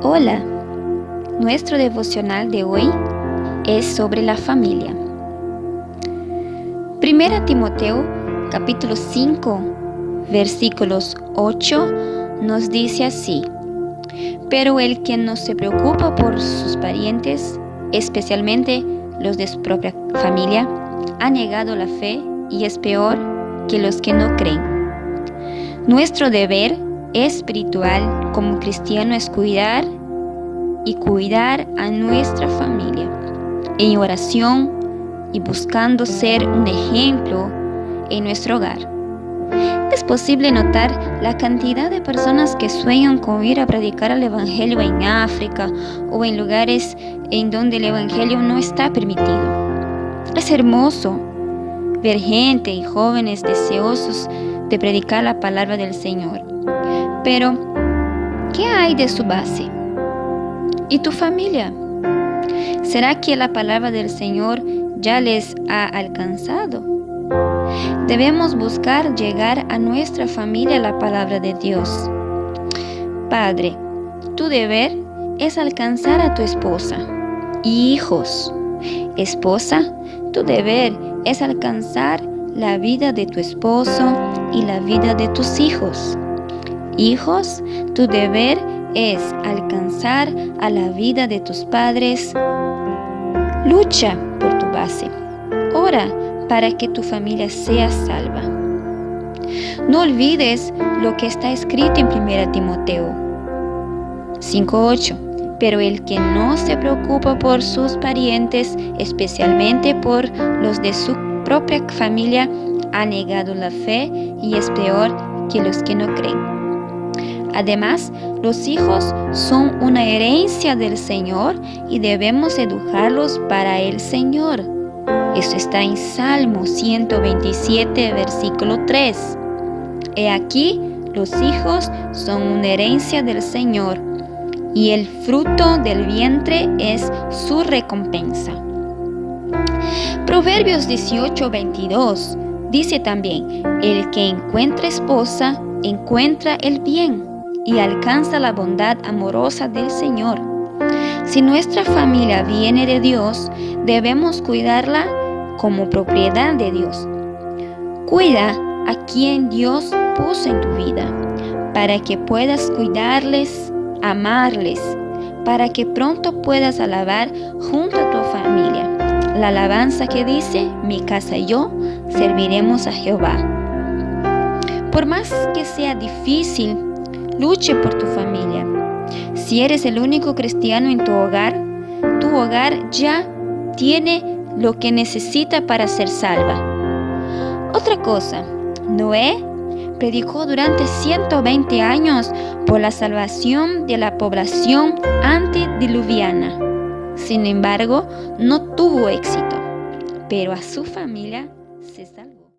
Hola, nuestro devocional de hoy es sobre la familia. Primera Timoteo capítulo 5 versículos 8 nos dice así, pero el que no se preocupa por sus parientes, especialmente los de su propia familia, ha negado la fe y es peor que los que no creen. Nuestro deber espiritual como cristiano es cuidar y cuidar a nuestra familia en oración y buscando ser un ejemplo en nuestro hogar. Es posible notar la cantidad de personas que sueñan con ir a predicar el Evangelio en África o en lugares en donde el Evangelio no está permitido. Es hermoso ver gente y jóvenes deseosos de predicar la palabra del Señor. Pero, ¿qué hay de su base? ¿Y tu familia? ¿Será que la palabra del Señor ya les ha alcanzado? Debemos buscar llegar a nuestra familia la palabra de Dios. Padre, tu deber es alcanzar a tu esposa. Hijos, esposa, tu deber es alcanzar la vida de tu esposo y la vida de tus hijos. Hijos, tu deber es alcanzar a la vida de tus padres. Lucha por tu base. Ora para que tu familia sea salva. No olvides lo que está escrito en 1 Timoteo 5.8. Pero el que no se preocupa por sus parientes, especialmente por los de su propia familia, ha negado la fe y es peor que los que no creen. Además, los hijos son una herencia del Señor y debemos educarlos para el Señor. Eso está en Salmo 127, versículo 3. He aquí, los hijos son una herencia del Señor y el fruto del vientre es su recompensa. Proverbios 18, 22 dice también, el que encuentra esposa encuentra el bien y alcanza la bondad amorosa del Señor. Si nuestra familia viene de Dios, debemos cuidarla como propiedad de Dios. Cuida a quien Dios puso en tu vida, para que puedas cuidarles, amarles, para que pronto puedas alabar junto a tu familia. La alabanza que dice, mi casa y yo serviremos a Jehová. Por más que sea difícil Luche por tu familia. Si eres el único cristiano en tu hogar, tu hogar ya tiene lo que necesita para ser salva. Otra cosa, Noé predicó durante 120 años por la salvación de la población antediluviana. Sin embargo, no tuvo éxito, pero a su familia se salvó.